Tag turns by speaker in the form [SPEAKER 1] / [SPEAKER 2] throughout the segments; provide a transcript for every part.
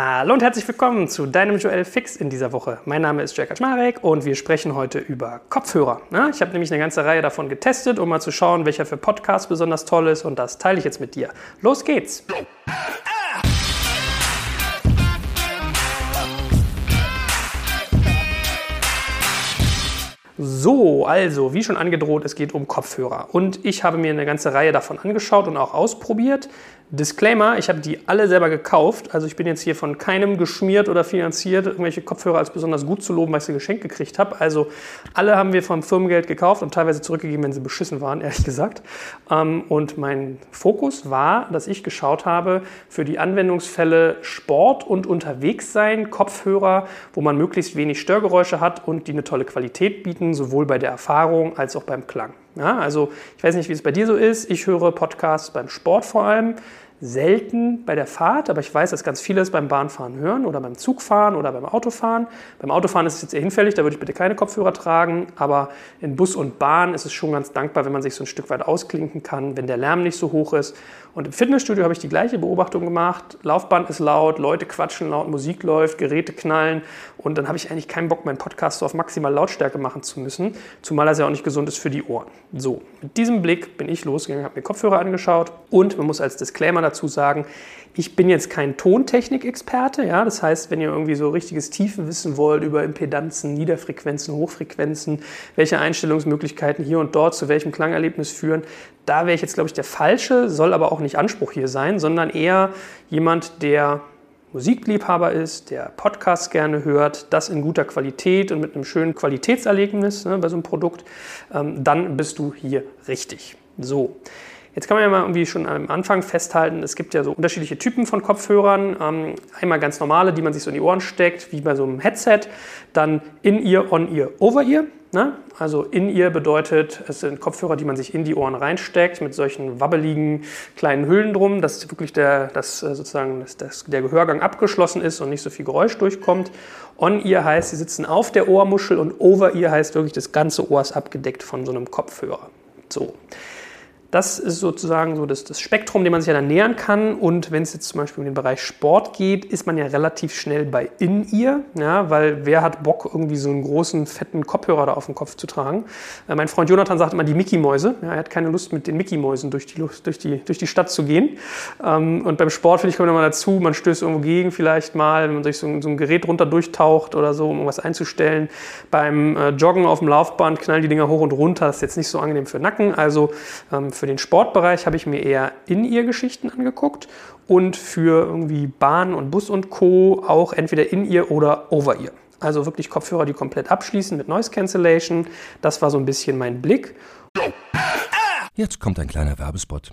[SPEAKER 1] Hallo und herzlich willkommen zu deinem Joel Fix in dieser Woche. Mein Name ist Jack Kaczmarek und wir sprechen heute über Kopfhörer. Ich habe nämlich eine ganze Reihe davon getestet, um mal zu schauen, welcher für Podcasts besonders toll ist und das teile ich jetzt mit dir. Los geht's! So, also, wie schon angedroht, es geht um Kopfhörer. Und ich habe mir eine ganze Reihe davon angeschaut und auch ausprobiert. Disclaimer, ich habe die alle selber gekauft. Also ich bin jetzt hier von keinem geschmiert oder finanziert, irgendwelche Kopfhörer als besonders gut zu loben, weil ich sie geschenkt gekriegt habe. Also alle haben wir vom Firmengeld gekauft und teilweise zurückgegeben, wenn sie beschissen waren, ehrlich gesagt. Ähm, und mein Fokus war, dass ich geschaut habe für die Anwendungsfälle Sport und Unterwegssein, Kopfhörer, wo man möglichst wenig Störgeräusche hat und die eine tolle Qualität bieten, sowohl bei der Erfahrung als auch beim Klang. Ja, also ich weiß nicht, wie es bei dir so ist. Ich höre Podcasts beim Sport vor allem selten bei der Fahrt, aber ich weiß, dass ganz viele es beim Bahnfahren hören oder beim Zugfahren oder beim Autofahren. Beim Autofahren ist es jetzt eher hinfällig, da würde ich bitte keine Kopfhörer tragen, aber in Bus und Bahn ist es schon ganz dankbar, wenn man sich so ein Stück weit ausklinken kann, wenn der Lärm nicht so hoch ist. Und im Fitnessstudio habe ich die gleiche Beobachtung gemacht. Laufband ist laut, Leute quatschen laut, Musik läuft, Geräte knallen und dann habe ich eigentlich keinen Bock, meinen Podcast so auf maximal Lautstärke machen zu müssen, zumal das ja auch nicht gesund ist für die Ohren. So, mit diesem Blick bin ich losgegangen, habe mir Kopfhörer angeschaut und man muss als Disclaimer dazu sagen, ich bin jetzt kein Tontechnik-Experte, ja, das heißt, wenn ihr irgendwie so richtiges Tiefen wissen wollt über Impedanzen, Niederfrequenzen, Hochfrequenzen, welche Einstellungsmöglichkeiten hier und dort zu welchem Klangerlebnis führen, da wäre ich jetzt, glaube ich, der Falsche, soll aber auch nicht Anspruch hier sein, sondern eher jemand, der Musikliebhaber ist, der Podcasts gerne hört, das in guter Qualität und mit einem schönen Qualitätserlebnis ne, bei so einem Produkt, ähm, dann bist du hier richtig. So. Jetzt kann man ja mal irgendwie schon am Anfang festhalten, es gibt ja so unterschiedliche Typen von Kopfhörern. Ähm, einmal ganz normale, die man sich so in die Ohren steckt, wie bei so einem Headset. Dann In-Ear, On-Ear, Over-Ear. Ne? Also In-Ear bedeutet, es sind Kopfhörer, die man sich in die Ohren reinsteckt, mit solchen wabbeligen kleinen Hüllen drum, dass wirklich der, dass äh, sozusagen dass, dass der Gehörgang abgeschlossen ist und nicht so viel Geräusch durchkommt. On-Ear heißt, sie sitzen auf der Ohrmuschel und Over-Ear heißt wirklich, das ganze Ohr ist abgedeckt von so einem Kopfhörer. So. Das ist sozusagen so das, das, Spektrum, dem man sich ja dann nähern kann. Und wenn es jetzt zum Beispiel um den Bereich Sport geht, ist man ja relativ schnell bei In-Ear, ja, weil wer hat Bock, irgendwie so einen großen, fetten Kopfhörer da auf dem Kopf zu tragen? Äh, mein Freund Jonathan sagt immer die Mickey-Mäuse. Ja, er hat keine Lust, mit den Mickey-Mäusen durch die, durch, die, durch die Stadt zu gehen. Ähm, und beim Sport, finde ich, kommt immer dazu, man stößt irgendwo gegen vielleicht mal, wenn man durch so, ein, so ein Gerät runter durchtaucht oder so, um irgendwas einzustellen. Beim äh, Joggen auf dem Laufband knallen die Dinger hoch und runter. Das ist jetzt nicht so angenehm für Nacken. Also ähm, für den Sportbereich habe ich mir eher In-Ear-Geschichten angeguckt und für irgendwie Bahn und Bus und Co. auch entweder In-Ear oder Over-Ear. Also wirklich Kopfhörer, die komplett abschließen mit Noise Cancellation. Das war so ein bisschen mein Blick.
[SPEAKER 2] Jetzt kommt ein kleiner Werbespot.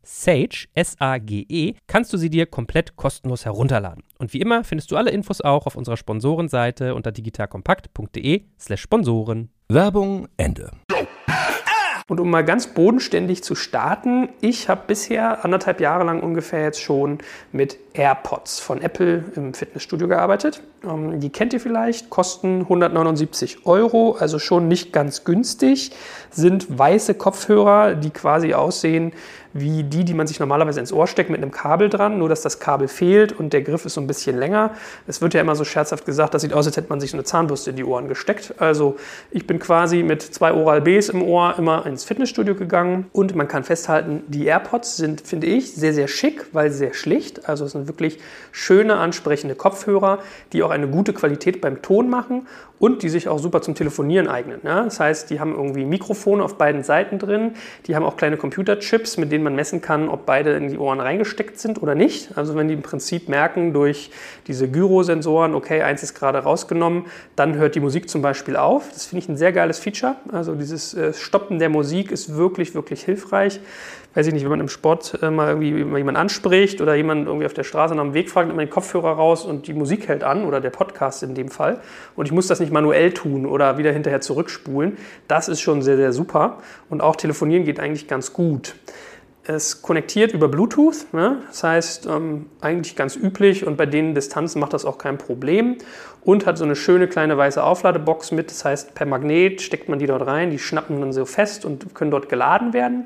[SPEAKER 3] Sage, S-A-G-E, kannst du sie dir komplett kostenlos herunterladen. Und wie immer findest du alle Infos auch auf unserer Sponsorenseite unter digitalkompakt.de slash Sponsoren.
[SPEAKER 2] Werbung Ende.
[SPEAKER 1] Und um mal ganz bodenständig zu starten, ich habe bisher anderthalb Jahre lang ungefähr jetzt schon mit AirPods von Apple im Fitnessstudio gearbeitet. Ähm, die kennt ihr vielleicht, kosten 179 Euro, also schon nicht ganz günstig, sind weiße Kopfhörer, die quasi aussehen wie die, die man sich normalerweise ins Ohr steckt mit einem Kabel dran, nur dass das Kabel fehlt und der Griff ist so ein bisschen länger. Es wird ja immer so scherzhaft gesagt, das sieht aus, als hätte man sich eine Zahnbürste in die Ohren gesteckt. Also ich bin quasi mit zwei Oral-Bs im Ohr immer ins Fitnessstudio gegangen und man kann festhalten, die AirPods sind, finde ich, sehr, sehr schick, weil sehr schlicht. Also es sind wirklich schöne, ansprechende Kopfhörer, die auch eine gute Qualität beim Ton machen und die sich auch super zum Telefonieren eignen. Ja? Das heißt, die haben irgendwie Mikrofone auf beiden Seiten drin, die haben auch kleine Computerchips, mit denen man messen kann, ob beide in die Ohren reingesteckt sind oder nicht. Also wenn die im Prinzip merken durch diese Gyrosensoren, okay, eins ist gerade rausgenommen, dann hört die Musik zum Beispiel auf. Das finde ich ein sehr geiles Feature. Also dieses äh, Stoppen der Musik ist wirklich, wirklich hilfreich weiß ich nicht, wenn man im Sport äh, mal irgendwie jemanden anspricht oder jemand irgendwie auf der Straße nach dem Weg fragt, nimmt man den Kopfhörer raus und die Musik hält an oder der Podcast in dem Fall. Und ich muss das nicht manuell tun oder wieder hinterher zurückspulen. Das ist schon sehr, sehr super. Und auch telefonieren geht eigentlich ganz gut. Es konnektiert über Bluetooth, ne? das heißt ähm, eigentlich ganz üblich und bei den Distanzen macht das auch kein Problem und hat so eine schöne kleine weiße Aufladebox mit, das heißt per Magnet steckt man die dort rein, die schnappen dann so fest und können dort geladen werden.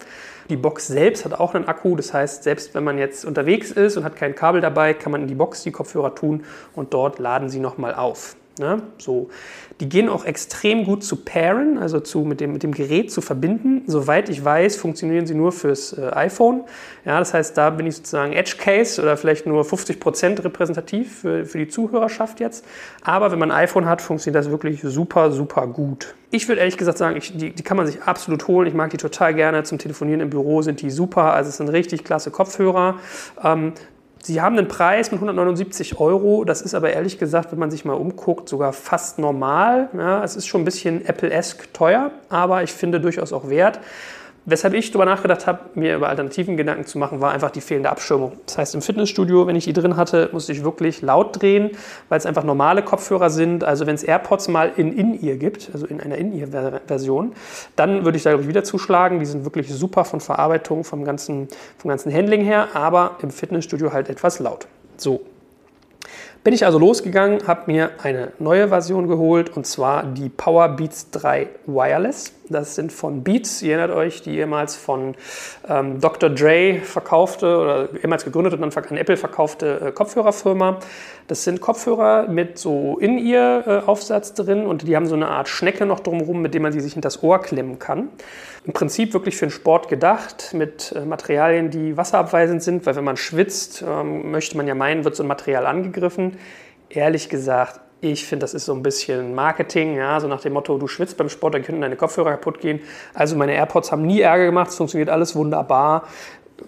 [SPEAKER 1] Die Box selbst hat auch einen Akku, das heißt, selbst wenn man jetzt unterwegs ist und hat kein Kabel dabei, kann man in die Box die Kopfhörer tun und dort laden sie nochmal auf. Ne? So. Die gehen auch extrem gut zu pairen, also zu, mit, dem, mit dem Gerät zu verbinden. Soweit ich weiß, funktionieren sie nur fürs äh, iPhone. Ja, das heißt, da bin ich sozusagen Edge Case oder vielleicht nur 50 Prozent repräsentativ für, für die Zuhörerschaft jetzt. Aber wenn man ein iPhone hat, funktioniert das wirklich super, super gut. Ich würde ehrlich gesagt sagen, ich, die, die kann man sich absolut holen. Ich mag die total gerne. Zum Telefonieren im Büro sind die super. Also es sind richtig klasse Kopfhörer. Ähm, Sie haben einen Preis mit 179 Euro. Das ist aber ehrlich gesagt, wenn man sich mal umguckt, sogar fast normal. Ja, es ist schon ein bisschen Apple-esque teuer, aber ich finde durchaus auch wert. Weshalb ich darüber nachgedacht habe, mir über Alternativen Gedanken zu machen, war einfach die fehlende Abschirmung. Das heißt, im Fitnessstudio, wenn ich die drin hatte, musste ich wirklich laut drehen, weil es einfach normale Kopfhörer sind. Also wenn es AirPods mal in In-Ear gibt, also in einer In-Ear-Version, dann würde ich da glaube ich wieder zuschlagen. Die sind wirklich super von Verarbeitung, vom ganzen, vom ganzen Handling her, aber im Fitnessstudio halt etwas laut. So, bin ich also losgegangen, habe mir eine neue Version geholt und zwar die Power Beats 3 Wireless. Das sind von Beats, ihr erinnert euch, die ehemals von ähm, Dr. Dre verkaufte oder ehemals gegründet und dann an Apple verkaufte äh, Kopfhörerfirma. Das sind Kopfhörer mit so In-Ear-Aufsatz äh, drin und die haben so eine Art Schnecke noch drumherum, mit dem man sie sich hinter das Ohr klemmen kann. Im Prinzip wirklich für den Sport gedacht, mit äh, Materialien, die wasserabweisend sind, weil wenn man schwitzt, ähm, möchte man ja meinen, wird so ein Material angegriffen. Ehrlich gesagt, ich finde, das ist so ein bisschen Marketing, ja, so nach dem Motto, du schwitzt beim Sport, dann könnten deine Kopfhörer kaputt gehen. Also meine AirPods haben nie Ärger gemacht, es funktioniert alles wunderbar.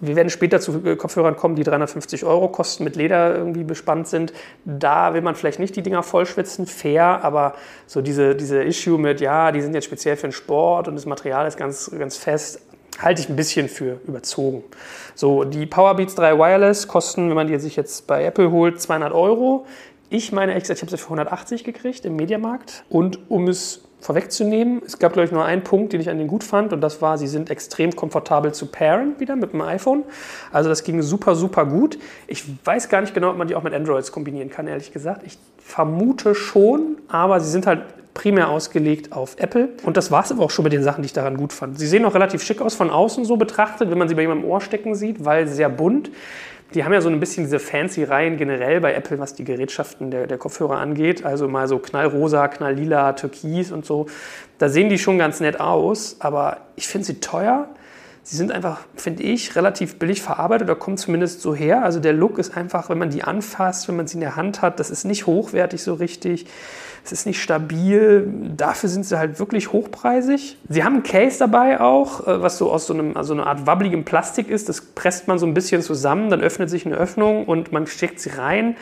[SPEAKER 1] Wir werden später zu Kopfhörern kommen, die 350 Euro kosten, mit Leder irgendwie bespannt sind. Da will man vielleicht nicht die Dinger vollschwitzen, fair, aber so diese, diese Issue mit, ja, die sind jetzt speziell für den Sport und das Material ist ganz, ganz fest, halte ich ein bisschen für überzogen. So, die Powerbeats 3 Wireless kosten, wenn man die sich jetzt bei Apple holt, 200 Euro. Ich meine, ich habe sie für 180 gekriegt im Mediamarkt. Und um es vorwegzunehmen, es gab, glaube ich, nur einen Punkt, den ich an denen gut fand. Und das war, sie sind extrem komfortabel zu pairen wieder mit dem iPhone. Also das ging super, super gut. Ich weiß gar nicht genau, ob man die auch mit Androids kombinieren kann, ehrlich gesagt. Ich vermute schon, aber sie sind halt primär ausgelegt auf Apple. Und das war es aber auch schon mit den Sachen, die ich daran gut fand. Sie sehen auch relativ schick aus von außen so betrachtet, wenn man sie bei jemandem im Ohr stecken sieht, weil sehr bunt. Die haben ja so ein bisschen diese fancy Reihen generell bei Apple, was die Gerätschaften der, der Kopfhörer angeht. Also mal so knallrosa, knalllila, türkis und so. Da sehen die schon ganz nett aus, aber ich finde sie teuer. Sie sind einfach, finde ich, relativ billig verarbeitet oder kommen zumindest so her. Also der Look ist einfach, wenn man die anfasst, wenn man sie in der Hand hat, das ist nicht hochwertig so richtig. Es ist nicht stabil. Dafür sind sie halt wirklich hochpreisig. Sie haben ein Case dabei auch, äh, was so aus so einem, also eine Art wabbligem Plastik ist. Das presst man so ein bisschen zusammen, dann öffnet sich eine Öffnung und man steckt sie rein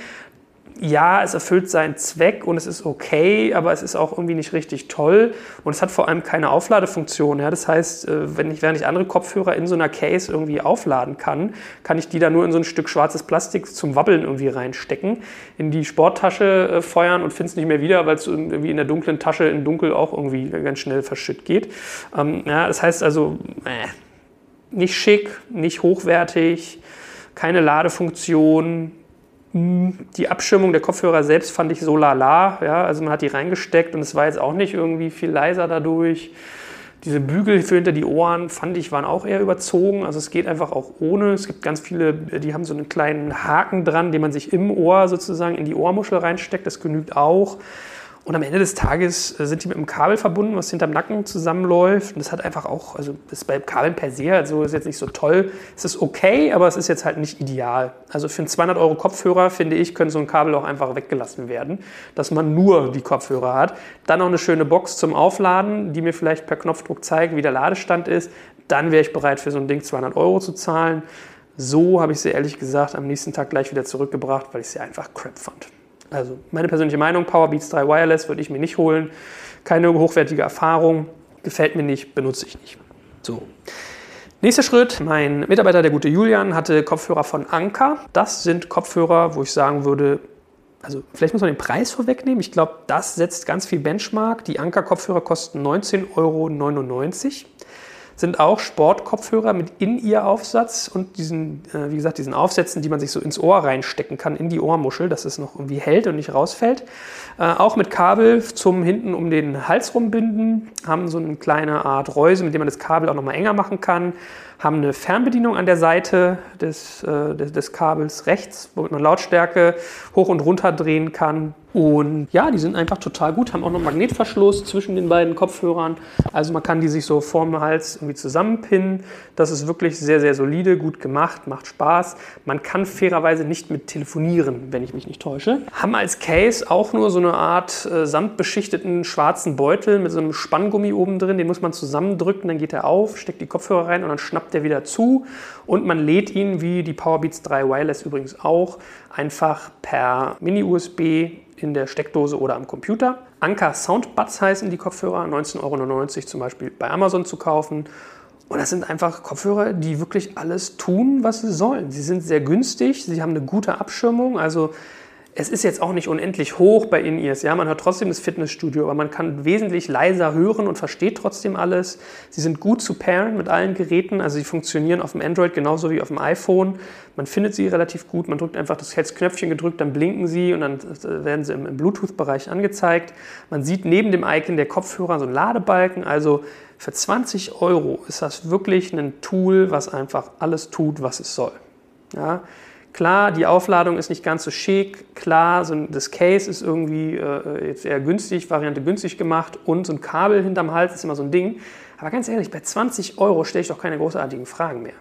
[SPEAKER 1] ja, es erfüllt seinen Zweck und es ist okay, aber es ist auch irgendwie nicht richtig toll und es hat vor allem keine Aufladefunktion. Ja? Das heißt, äh, wenn ich, während ich andere Kopfhörer in so einer Case irgendwie aufladen kann, kann ich die da nur in so ein Stück schwarzes Plastik zum Wabbeln irgendwie reinstecken, in die Sporttasche äh, feuern und finde es nicht mehr wieder, weil es irgendwie in der dunklen Tasche in Dunkel auch irgendwie ganz schnell verschütt geht. Ähm, ja, das heißt also, äh, nicht schick, nicht hochwertig, keine Ladefunktion, Die Abschirmung der Kopfhörer selbst fand ich so lala. Ja? Also man hat die reingesteckt und es war jetzt auch nicht irgendwie viel leiser dadurch. Diese Bügel für hinter die Ohren fand ich waren auch eher überzogen. Also es geht einfach auch ohne. Es gibt ganz viele, die haben so einen kleinen Haken dran, den man sich im Ohr sozusagen in die Ohrmuschel reinsteckt. Das genügt auch. Und am Ende des Tages äh, sind die mit einem Kabel verbunden, was hinterm Nacken zusammenläuft. Und das hat einfach auch, also das ist bei Kabeln per se, also ist jetzt nicht so toll. Es ist okay, aber es ist jetzt halt nicht ideal. Also für einen 200 Euro Kopfhörer, finde ich, könnte so ein Kabel auch einfach weggelassen werden, dass man nur die Kopfhörer hat. Dann noch eine schöne Box zum Aufladen, die mir vielleicht per Knopfdruck zeigt, wie der Ladestand ist. Dann wäre ich bereit, für so ein Ding 200 Euro zu zahlen. So habe ich sie ehrlich gesagt am nächsten Tag gleich wieder zurückgebracht, weil ich sie einfach crap fand. Also meine persönliche Meinung, Powerbeats 3 Wireless würde ich mir nicht holen. Keine hochwertige Erfahrung, gefällt mir nicht, benutze ich nicht. So. Nächster Schritt, mein Mitarbeiter, der gute Julian, hatte Kopfhörer von Anker. Das sind Kopfhörer, wo ich sagen würde, also vielleicht muss man den Preis vorwegnehmen. Ich glaube, das setzt ganz viel Benchmark. Die Anker-Kopfhörer kosten 19,99 Euro sind auch Sportkopfhörer mit In-Ear-Aufsatz und diesen, äh, wie gesagt, diesen Aufsätzen, die man sich so ins Ohr reinstecken kann, in die Ohrmuschel, dass es noch irgendwie hält und nicht rausfällt. Äh, auch mit Kabel zum hinten um den Hals rumbinden, haben so eine kleine Art Reuse, mit dem man das Kabel auch nochmal enger machen kann haben eine Fernbedienung an der Seite des, äh, des, des, Kabels rechts, womit man Lautstärke hoch und runter drehen kann. Und ja, die sind einfach total gut, haben auch noch Magnetverschluss zwischen den beiden Kopfhörern. Also man kann die sich so vorm Hals irgendwie zusammenpinnen. Das ist wirklich sehr, sehr solide, gut gemacht, macht Spaß. Man kann fairerweise nicht mit telefonieren, wenn ich mich nicht täusche. Haben als Case auch nur so eine Art äh, samtbeschichteten schwarzen Beutel mit so einem Spanngummi oben drin. Den muss man zusammendrücken, dann geht er auf, steckt die Kopfhörer rein und dann schnappt der wieder zu. Und man lädt ihn, wie die Powerbeats 3 Wireless übrigens auch, einfach per Mini-USB in der Steckdose oder am Computer. Anker Soundbuds heißen die Kopfhörer, 19,99 Euro zum Beispiel bei Amazon zu kaufen. Und das sind einfach Kopfhörer, die wirklich alles tun, was sie sollen. Sie sind sehr günstig, sie haben eine gute Abschirmung. Also es ist jetzt auch nicht unendlich hoch bei In-Ears. Ja, man hört trotzdem das Fitnessstudio, aber man kann wesentlich leiser hören und versteht trotzdem alles. Sie sind gut zu pairen mit allen Geräten. Also sie funktionieren auf dem Android genauso wie auf dem iPhone. Man findet sie relativ gut. Man drückt einfach das Knöpfchen gedrückt, dann blinken sie und dann werden sie im, Bluetooth-Bereich angezeigt. Man sieht neben dem Icon der Kopfhörer so einen Ladebalken. Also für 20 Euro ist das wirklich ein Tool, was einfach alles tut, was es soll. Ja, Klar, die Aufladung ist nicht ganz so schick. Klar, so das Case ist irgendwie äh, jetzt eher günstig, Variante günstig gemacht und so ein Kabel hinterm Hals ist immer so ein Ding. Aber ganz ehrlich, bei 20 Euro stelle ich doch keine großartigen Fragen mehr.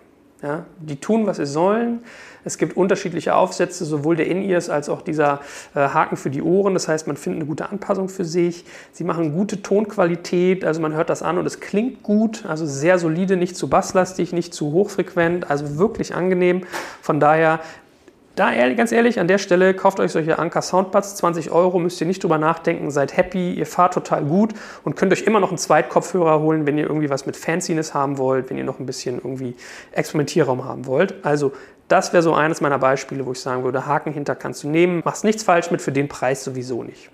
[SPEAKER 1] Ja, die tun, was sie sollen. Es gibt unterschiedliche Aufsätze, sowohl der In-Ears als auch dieser äh, Haken für die Ohren. Das heißt, man findet eine gute Anpassung für sich. Sie machen gute Tonqualität, also man hört das an und es klingt gut. Also sehr solide, nicht zu basslastig, nicht zu hochfrequent, also wirklich angenehm. Von daher da ganz ehrlich, an der Stelle kauft euch solche Anker Soundpads, 20 Euro, müsst ihr nicht drüber nachdenken, seid happy, ihr fahrt total gut und könnt euch immer noch einen Zweitkopfhörer holen, wenn ihr irgendwie was mit Fanciness haben wollt, wenn ihr noch ein bisschen irgendwie Experimentierraum haben wollt. Also das wäre so eines meiner Beispiele, wo ich sagen würde, Haken hinter kannst du nehmen, machst nichts falsch mit, für den Preis sowieso nicht.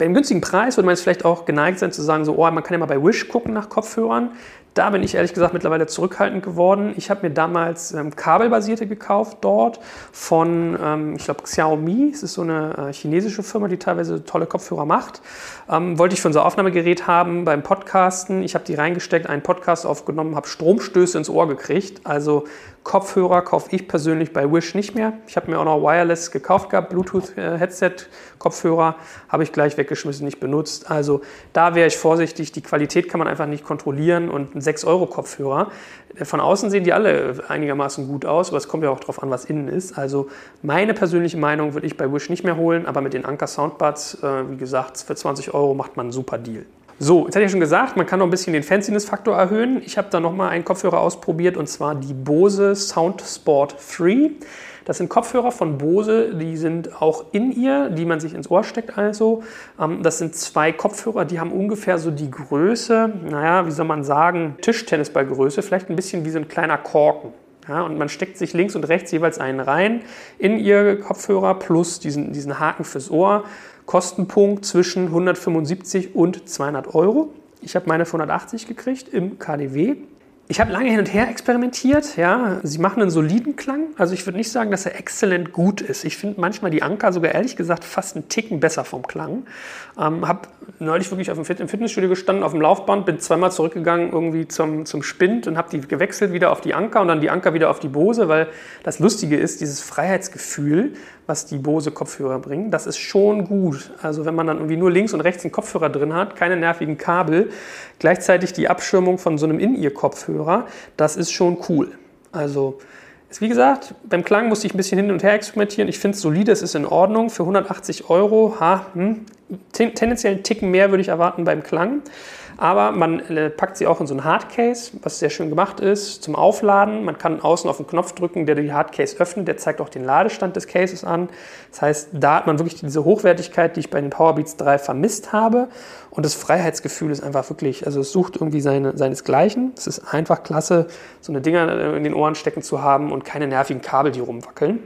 [SPEAKER 1] Bei einem günstigen Preis würde man jetzt vielleicht auch geneigt sein zu sagen, so, oh, man kann ja mal bei Wish gucken nach Kopfhörern. Da bin ich ehrlich gesagt mittlerweile zurückhaltend geworden. Ich habe mir damals ähm, kabelbasierte gekauft dort von, ähm, ich glaube, Xiaomi. Es ist so eine äh, chinesische Firma, die teilweise tolle Kopfhörer macht. Ähm, wollte ich für unser Aufnahmegerät haben beim Podcasten. Ich habe die reingesteckt, einen Podcast aufgenommen, habe Stromstöße ins Ohr gekriegt. Also Kopfhörer kaufe ich persönlich bei Wish nicht mehr. Ich habe mir auch noch Wireless gekauft gehabt, Bluetooth-Headset-Kopfhörer, habe ich gleich weggeschmissen, nicht benutzt. Also da wäre ich vorsichtig. Die Qualität kann man einfach nicht kontrollieren und ein 6-Euro-Kopfhörer. Von außen sehen die alle einigermaßen gut aus, aber es kommt ja auch darauf an, was innen ist. Also meine persönliche Meinung würde ich bei Wish nicht mehr holen, aber mit den Anker Soundbuds, äh, wie gesagt, für 20 Euro macht man einen super Deal. So, jetzt hatte ich schon gesagt, man kann noch ein bisschen den Fanciness-Faktor erhöhen. Ich habe da nochmal einen Kopfhörer ausprobiert und zwar die Bose Sound Sport 3. Das sind Kopfhörer von Bose, die sind auch in ihr, die man sich ins Ohr steckt also. Ähm, das sind zwei Kopfhörer, die haben ungefähr so die Größe, naja, wie soll man sagen, Tischtennisballgröße, vielleicht ein bisschen wie so ein kleiner Korken. Ja, und man steckt sich links und rechts jeweils einen rein in ihr Kopfhörer plus diesen, diesen Haken fürs Ohr. Kostenpunkt zwischen 175 und 200 Euro. Ich habe meine für 180 gekriegt im KDW. Ich habe lange hin und her experimentiert. Ja, sie machen einen soliden Klang. Also ich würde nicht sagen, dass er exzellent gut ist. Ich finde manchmal die Anker sogar ehrlich gesagt fast einen Ticken besser vom Klang. Ähm, habe neulich wirklich auf dem Fit im Fitnessstudio gestanden, auf dem Laufband, bin zweimal zurückgegangen irgendwie zum, zum Spind und habe die gewechselt wieder auf die Anker und dann die Anker wieder auf die Bose, weil das Lustige ist, dieses Freiheitsgefühl, was die Bose Kopfhörer bringen, das ist schon gut. Also wenn man dann irgendwie nur links und rechts einen Kopfhörer drin hat, keine nervigen Kabel, gleichzeitig die Abschirmung von so einem In-Ear-Kopfhörer, das ist schon cool. Also wie gesagt, beim Klang musste ich ein bisschen hin und her experimentieren. Ich finde es solide, es ist in Ordnung. Für 180 Euro, ha, hm, tendenziell einen Ticken mehr würde ich erwarten beim Klang. Aber man äh, packt sie auch in so ein Hardcase, was sehr schön gemacht ist, zum Aufladen. Man kann außen auf den Knopf drücken, der die Hardcase öffnet. Der zeigt auch den Ladestand des Cases an. Das heißt, da hat man wirklich diese Hochwertigkeit, die ich bei den Powerbeats 3 vermisst habe. Und das Freiheitsgefühl ist einfach wirklich, also es sucht irgendwie seine, seinesgleichen. Es ist einfach klasse, so eine Dinger in den Ohren stecken zu haben und keine nervigen Kabel, die rumwackeln.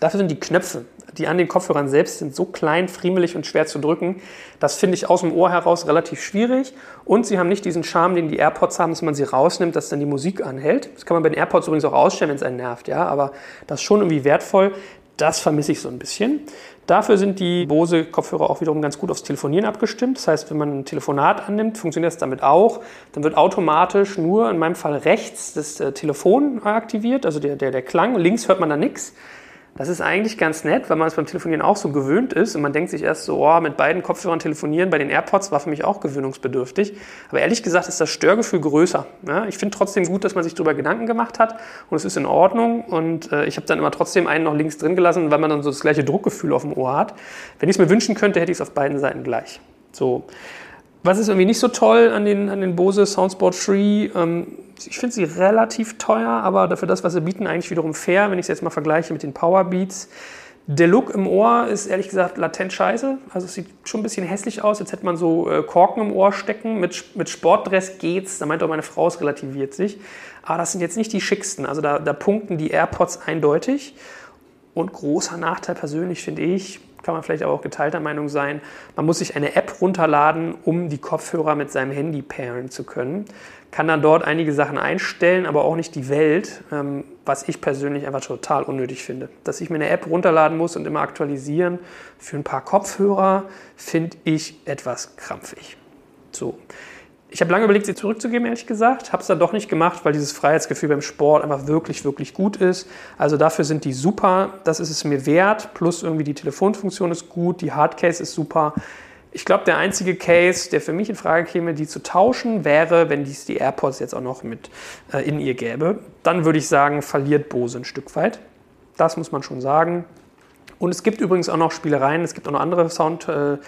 [SPEAKER 1] Dafür sind die Knöpfe, die an den Kopfhörern selbst sind, so klein, friemelig und schwer zu drücken. Das finde ich aus dem Ohr heraus relativ schwierig. Und sie haben nicht diesen Charme, den die AirPods haben, dass man sie rausnimmt, dass dann die Musik anhält. Das kann man bei den AirPods übrigens auch ausstellen, wenn es einen nervt. Ja? Aber das ist schon irgendwie wertvoll. Das vermisse ich so ein bisschen. Dafür sind die Bose-Kopfhörer auch wiederum ganz gut aufs Telefonieren abgestimmt. Das heißt, wenn man ein Telefonat annimmt, funktioniert das damit auch. Dann wird automatisch nur in meinem Fall rechts das äh, Telefon aktiviert, also der, der, der Klang. Links hört man da nichts. Das ist eigentlich ganz nett, weil man es beim Telefonieren auch so gewöhnt ist und man denkt sich erst so, oh, mit beiden Kopfhörern telefonieren, bei den AirPods war für mich auch gewöhnungsbedürftig. Aber ehrlich gesagt ist das Störgefühl größer. Ja, ich finde trotzdem gut, dass man sich darüber Gedanken gemacht hat und es ist in Ordnung und äh, ich habe dann immer trotzdem einen noch links drin gelassen, weil man dann so das gleiche Druckgefühl auf dem Ohr hat. Wenn ich es mir wünschen könnte, hätte ich es auf beiden Seiten gleich. So. Was ist irgendwie nicht so toll an den, an den Bose Soundsport 3? Ähm, ich finde sie relativ teuer, aber dafür das, was sie bieten, eigentlich wiederum fair, wenn ich es jetzt mal vergleiche mit den Powerbeats. Der Look im Ohr ist ehrlich gesagt latent scheiße. Also es sieht schon ein bisschen hässlich aus. Jetzt hätte man so äh, Korken im Ohr stecken. Mit, mit Sportdress geht's. Da meint auch meine Frau, es relativiert sich. Aber das sind jetzt nicht die schicksten. Also da, da punkten die AirPods eindeutig. Und großer Nachteil persönlich finde ich, kann man vielleicht aber auch geteilter Meinung sein, man muss sich eine App runterladen, um die Kopfhörer mit seinem Handy pairen zu können. Kann dann dort einige Sachen einstellen, aber auch nicht die Welt, ähm, was ich persönlich einfach total unnötig finde. Dass ich mir eine App runterladen muss und immer aktualisieren für ein paar Kopfhörer, finde ich etwas krampfig. So. Ich habe lange überlegt, sie zurückzugeben, ehrlich gesagt. Habe es dann doch nicht gemacht, weil dieses Freiheitsgefühl beim Sport einfach wirklich, wirklich gut ist. Also dafür sind die super. Das ist es mir wert. Plus irgendwie die Telefonfunktion ist gut, die Hardcase ist super. Ich glaube, der einzige Case, der für mich in Frage käme, die zu tauschen, wäre, wenn dies die AirPods jetzt auch noch mit äh, in ihr gäbe. Dann würde ich sagen, verliert Bose ein Stück weit. Das muss man schon sagen. Und es gibt übrigens auch noch Spielereien, es gibt auch noch andere Sound, äh,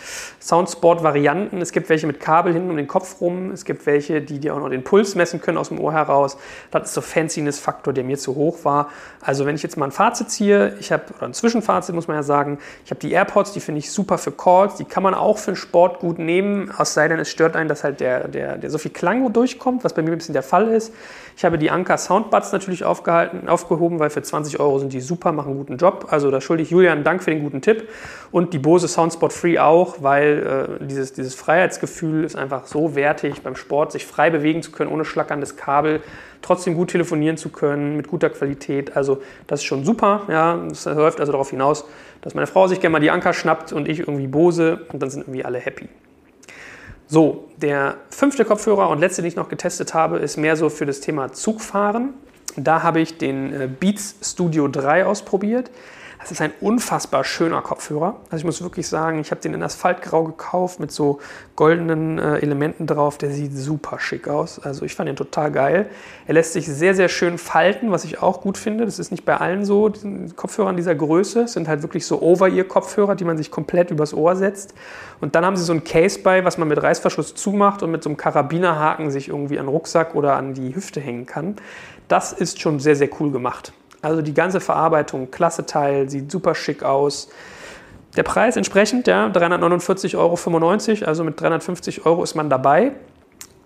[SPEAKER 1] Soundsport-Varianten. Es gibt welche mit Kabel hinten um den Kopf rum, es gibt welche, die dir auch noch den Puls messen können aus dem Ohr heraus. Das ist so Fanciness-Faktor, der mir zu hoch war. Also wenn ich jetzt mal ein Fazit ziehe, ich habe, oder ein Zwischenfazit muss man ja sagen, ich habe die AirPods, die finde ich super für Calls, die kann man auch für den Sport gut nehmen, aus sei denn es stört einen, dass halt der, der, der so viel Klang durchkommt, was bei mir ein bisschen der Fall ist. Ich habe die Anker Soundbuds natürlich aufgehoben, weil für 20 Euro sind die super, machen einen guten Job. Also da schulde ich Julian Dank für den guten Tipp. Und die Bose Soundspot Free auch, weil äh, dieses, dieses Freiheitsgefühl ist einfach so wertig beim Sport, sich frei bewegen zu können, ohne schlackerndes Kabel, trotzdem gut telefonieren zu können, mit guter Qualität. Also das ist schon super. Ja. Das läuft also darauf hinaus, dass meine Frau sich gerne mal die Anker schnappt und ich irgendwie Bose und dann sind irgendwie alle happy. So, der fünfte Kopfhörer und letzte, den ich noch getestet habe, ist mehr so für das Thema Zugfahren. Da habe ich den äh, Beats Studio 3 ausprobiert. Das ist ein unfassbar schöner Kopfhörer. Also ich muss wirklich sagen, ich habe den in Asphaltgrau gekauft mit so goldenen äh, Elementen drauf. Der sieht super schick aus. Also ich fand den total geil. Er lässt sich sehr, sehr schön falten, was ich auch gut finde. Das ist nicht bei allen so. Kopfhörern dieser Größe es sind halt wirklich so Over-Ear-Kopfhörer, die man sich komplett übers Ohr setzt. Und dann haben sie so ein Case bei, was man mit Reißverschluss zumacht und mit so einem Karabinerhaken sich irgendwie an den Rucksack oder an die Hüfte hängen kann. Das ist schon sehr, sehr cool gemacht. Also die ganze Verarbeitung, klasse Teil, sieht super schick aus. Der Preis entsprechend, ja, 349,95 Euro, also mit 350 Euro ist man dabei.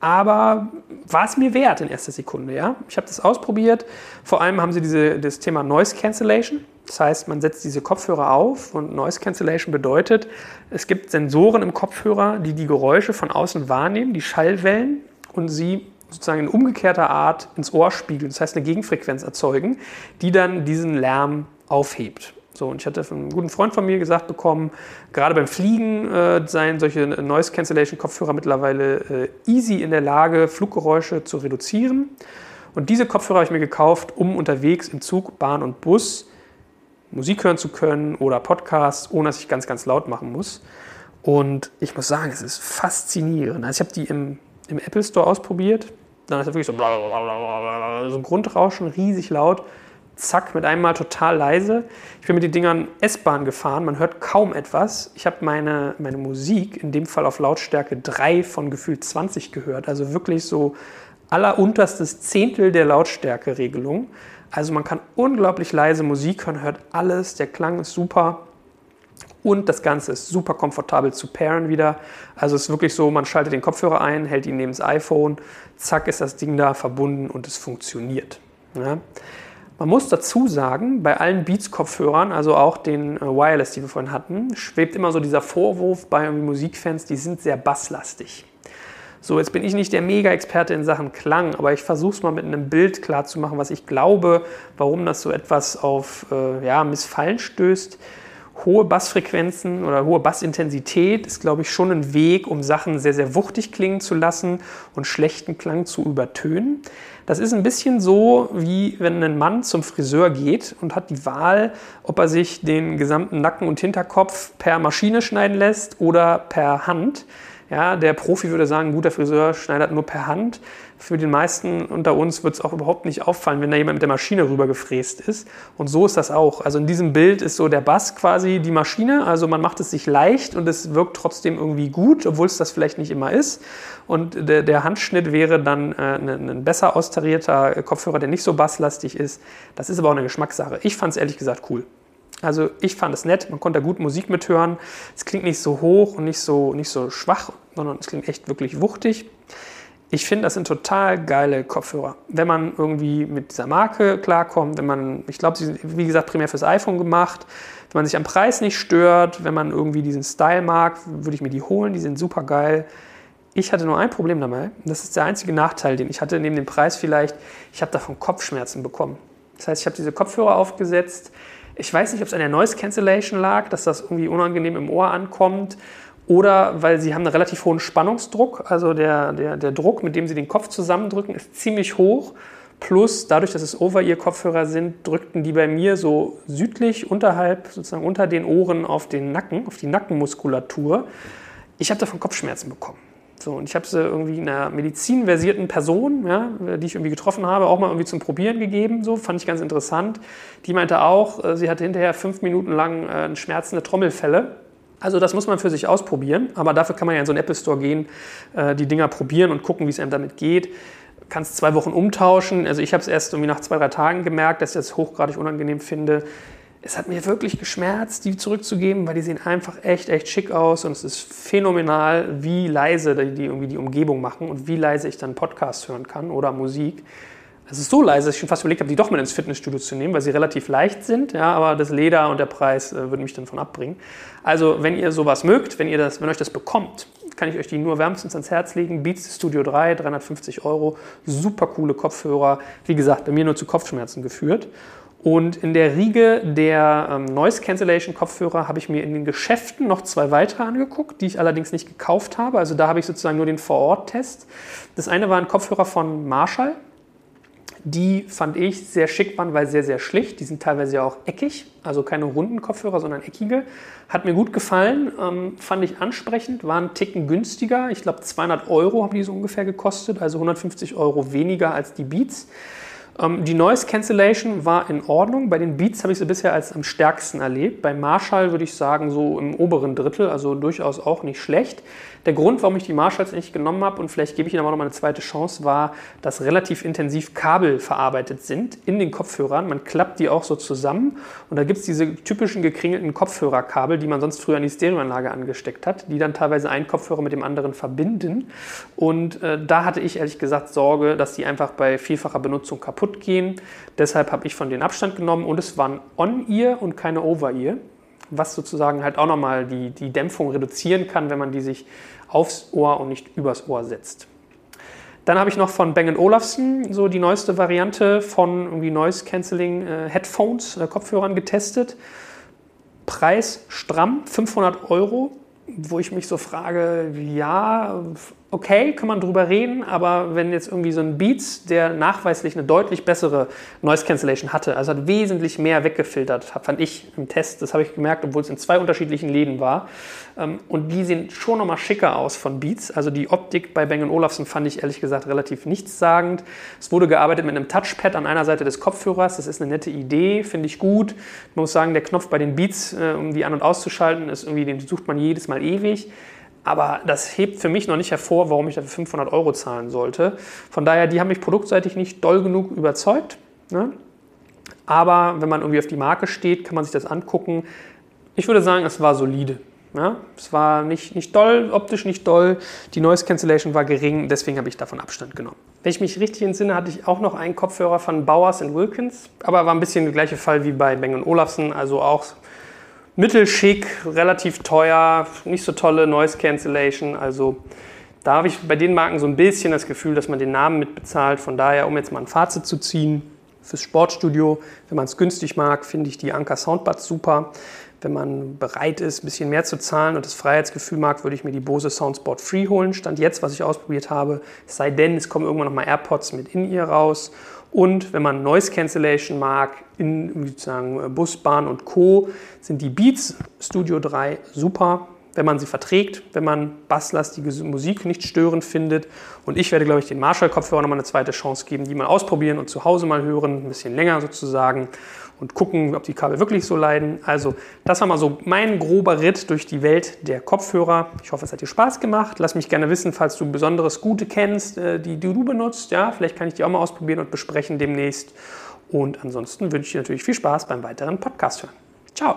[SPEAKER 1] Aber war es mir wert in erster Sekunde, ja? Ich habe das ausprobiert. Vor allem haben sie diese, das Thema Noise Cancellation. Das heißt, man setzt diese Kopfhörer auf und Noise Cancellation bedeutet, es gibt Sensoren im Kopfhörer, die die Geräusche von außen wahrnehmen, die Schallwellen und sie sozusagen in umgekehrter Art ins Ohr spiegeln, das heißt eine Gegenfrequenz erzeugen, die dann diesen Lärm aufhebt. So, und ich hatte von einem guten Freund von mir gesagt bekommen, gerade beim Fliegen äh, seien solche Noise Cancellation Kopfhörer mittlerweile äh, easy in der Lage, Fluggeräusche zu reduzieren. Und diese Kopfhörer habe ich mir gekauft, um unterwegs im Zug, Bahn und Bus Musik hören zu können oder Podcasts, ohne dass ich ganz, ganz laut machen muss. Und ich muss sagen, es ist faszinierend. Also ich habe die im, im Apple Store ausprobiert. Dann ist es wirklich so, so ein Grundrauschen, riesig laut. Zack, mit einem Mal total leise. Ich bin mit den Dingern S-Bahn gefahren, man hört kaum etwas. Ich habe meine, meine Musik in dem Fall auf Lautstärke 3 von gefühlt 20 gehört. Also wirklich so allerunterstes Zehntel der Lautstärke-Regelung. Also man kann unglaublich leise Musik hören, hört alles, der Klang ist super. Und das Ganze ist super komfortabel zu pairen wieder. Also es ist wirklich so, man schaltet den Kopfhörer ein, hält ihn neben das iPhone, zack ist das Ding da verbunden und es funktioniert. Ja. Man muss dazu sagen, bei allen Beats-Kopfhörern, also auch den äh, Wireless, die wir vorhin hatten, schwebt immer so dieser Vorwurf bei Musikfans, die sind sehr basslastig. So, jetzt bin ich nicht der Mega-Experte in Sachen Klang, aber ich versuche es mal mit einem Bild klarzumachen, was ich glaube, warum das so etwas auf äh, ja, Missfallen stößt. Hohe Bassfrequenzen oder hohe Bassintensität ist, glaube ich, schon ein Weg, um Sachen sehr, sehr wuchtig klingen zu lassen und schlechten Klang zu übertönen. Das ist ein bisschen so, wie wenn ein Mann zum Friseur geht und hat die Wahl, ob er sich den gesamten Nacken und Hinterkopf per Maschine schneiden lässt oder per Hand. Ja, der Profi würde sagen, guter Friseur schneidet nur per Hand. Für den meisten unter uns wird es auch überhaupt nicht auffallen, wenn da jemand mit der Maschine rüber gefräst ist. Und so ist das auch. Also in diesem Bild ist so der Bass quasi die Maschine. Also man macht es sich leicht und es wirkt trotzdem irgendwie gut, obwohl es das vielleicht nicht immer ist. Und der, der Handschnitt wäre dann äh, ein, ein besser austarierter Kopfhörer, der nicht so basslastig ist. Das ist aber auch eine Geschmackssache. Ich fand es ehrlich gesagt cool. Also ich fand es nett, man konnte da gut Musik mithören. Es klingt nicht so hoch und nicht so, nicht so schwach, sondern es klingt echt wirklich wuchtig. Ich finde, das sind total geile Kopfhörer. Wenn man irgendwie mit dieser Marke klarkommt, wenn man, ich glaube, sie sind, wie gesagt, primär fürs iPhone gemacht, wenn man sich am Preis nicht stört, wenn man irgendwie diesen Style mag, würde ich mir die holen, die sind super geil. Ich hatte nur ein Problem dabei, das ist der einzige Nachteil, den ich hatte, neben dem Preis vielleicht, ich habe davon Kopfschmerzen bekommen. Das heißt, ich habe diese Kopfhörer aufgesetzt, ich weiß nicht, ob es an der Noise Cancellation lag, dass das irgendwie unangenehm im Ohr ankommt oder weil sie haben einen relativ hohen Spannungsdruck. Also der, der, der Druck, mit dem sie den Kopf zusammendrücken, ist ziemlich hoch. Plus, dadurch, dass es Over-Ear-Kopfhörer sind, drückten die bei mir so südlich unterhalb, sozusagen unter den Ohren auf den Nacken, auf die Nackenmuskulatur. Ich habe davon Kopfschmerzen bekommen. So, und ich habe sie irgendwie einer medizinversierten Person, ja, die ich irgendwie getroffen habe, auch mal irgendwie zum Probieren gegeben. So, fand ich ganz interessant. Die meinte auch, äh, sie hatte hinterher fünf Minuten lang äh, schmerzende Trommelfälle. Also das muss man für sich ausprobieren, aber dafür kann man ja in so einen Apple Store gehen, äh, die Dinger probieren und gucken, wie es einem damit geht. Kannst zwei Wochen umtauschen. Also ich habe es erst irgendwie nach zwei, drei Tagen gemerkt, dass ich das hochgradig unangenehm finde es hat mir wirklich geschmerzt, die zurückzugeben, weil die sehen einfach echt, echt schick aus und es ist phänomenal, wie leise die irgendwie die Umgebung machen und wie leise ich dann Podcast hören kann oder Musik. Es ist so leise, dass ich schon fast überlegt habe, die doch mal ins Fitnessstudio zu nehmen, weil sie relativ leicht sind, ja, aber das Leder und der Preis äh, würden mich dann von abbringen. Also, wenn ihr sowas mögt, wenn ihr das, wenn euch das bekommt, kann ich euch die nur wärmstens ans Herz legen. Beats Studio 3, 350 Euro, super coole Kopfhörer. Wie gesagt, bei mir nur zu Kopfschmerzen geführt. Und in der Riege der ähm, Noise Cancellation Kopfhörer habe ich mir in den Geschäften noch zwei weitere angeguckt, die ich allerdings nicht gekauft habe. Also da habe ich sozusagen nur den Vor-Ort-Test. Das eine war ein Kopfhörer von Marshall. Die fand ich sehr schick waren, weil sehr, sehr schlicht. Die sind teilweise ja auch eckig, also keine runden Kopfhörer, sondern eckige. Hat mir gut gefallen, ähm, fand ich ansprechend, waren Ticken günstiger. Ich glaube 200 Euro haben die so ungefähr gekostet, also 150 Euro weniger als die Beats. Ähm, die Noise Cancellation war in Ordnung. Bei den Beats habe ich sie bisher als am stärksten erlebt. Bei Marshall würde ich sagen, so im oberen Drittel, also durchaus auch nicht schlecht. Der Grund, warum ich die Marshalls nicht genommen habe, und vielleicht gebe ich Ihnen aber noch mal eine zweite Chance, war, dass relativ intensiv Kabel verarbeitet sind in den Kopfhörern. Man klappt die auch so zusammen und da gibt es diese typischen gekringelten Kopfhörerkabel, die man sonst früher an die Stereoanlage angesteckt hat, die dann teilweise einen Kopfhörer mit dem anderen verbinden. Und äh, da hatte ich ehrlich gesagt Sorge, dass die einfach bei vielfacher Benutzung kaputt gehen. Deshalb habe ich von den Abstand genommen und es waren On-Ear und keine Over-Ear was sozusagen halt auch nochmal die, die Dämpfung reduzieren kann, wenn man die sich aufs Ohr und nicht übers Ohr setzt. Dann habe ich noch von Bang Olufsen so die neueste Variante von irgendwie Noise Cancelling äh, Headphones, äh, Kopfhörern getestet. Preis stramm, 500 Euro, wo ich mich so frage, ja, okay, kann man drüber reden, aber wenn jetzt irgendwie so ein Beats, der nachweislich eine deutlich bessere Noise Cancellation hatte, also hat wesentlich mehr weggefiltert, fand ich im Test, das habe ich gemerkt, obwohl es in zwei unterschiedlichen Läden war. Ähm, und die sehen schon nochmal schicker aus von Beats. Also die Optik bei Bang Olufsen fand ich ehrlich gesagt relativ nichtssagend. Es wurde gearbeitet mit einem Touchpad an einer Seite des Kopfhörers, das ist eine nette Idee, finde ich gut. Ich muss sagen, der Knopf bei den Beats, äh, um die an- und auszuschalten, ist irgendwie, den sucht man jedes Mal ewig. Aber das hebt für mich noch nicht hervor, warum ich dafür 500 Euro zahlen sollte. Von daher, die haben mich produktseitig nicht doll genug überzeugt. Ne? Aber wenn man irgendwie auf die Marke steht, kann man sich das angucken. Ich würde sagen, es war solide. Ja? Es war nicht, nicht doll, optisch nicht doll. Die Noise Cancellation war gering, deswegen habe ich davon Abstand genommen. Wenn ich mich richtig entsinne, hatte ich auch noch einen Kopfhörer von Bowers Wilkins, aber war ein bisschen der gleiche Fall wie bei Bang Olufsen, also auch mittelschick, relativ teuer, nicht so tolle Noise Cancellation. Also da habe ich bei den Marken so ein bisschen das Gefühl, dass man den Namen mitbezahlt. Von daher, um jetzt mal ein Fazit zu ziehen, fürs Sportstudio, wenn man es günstig mag, finde ich die Anker Soundbuds super. Wenn man bereit ist, ein bisschen mehr zu zahlen und das Freiheitsgefühl mag, würde ich mir die Bose Soundsport Free holen. Stand jetzt, was ich ausprobiert habe. Es sei denn, es kommen irgendwann nochmal AirPods mit in ihr raus. Und wenn man Noise Cancellation mag, in sozusagen Bus, Bahn und Co., sind die Beats Studio 3 super, wenn man sie verträgt, wenn man basslastige Musik nicht störend findet. Und ich werde, glaube ich, den Marshall-Kopfhörer nochmal eine zweite Chance geben, die mal ausprobieren und zu Hause mal hören, ein bisschen länger sozusagen und gucken, ob die Kabel wirklich so leiden. Also das war mal so mein grober Ritt durch die Welt der Kopfhörer. Ich hoffe, es hat dir Spaß gemacht. Lass mich gerne wissen, falls du besonderes Gute kennst, äh, die, du benutzt. Ja, vielleicht kann ich die auch mal ausprobieren und besprechen demnächst. Und ansonsten wünsche ich dir natürlich viel Spaß beim weiteren Podcast hören. Ciao.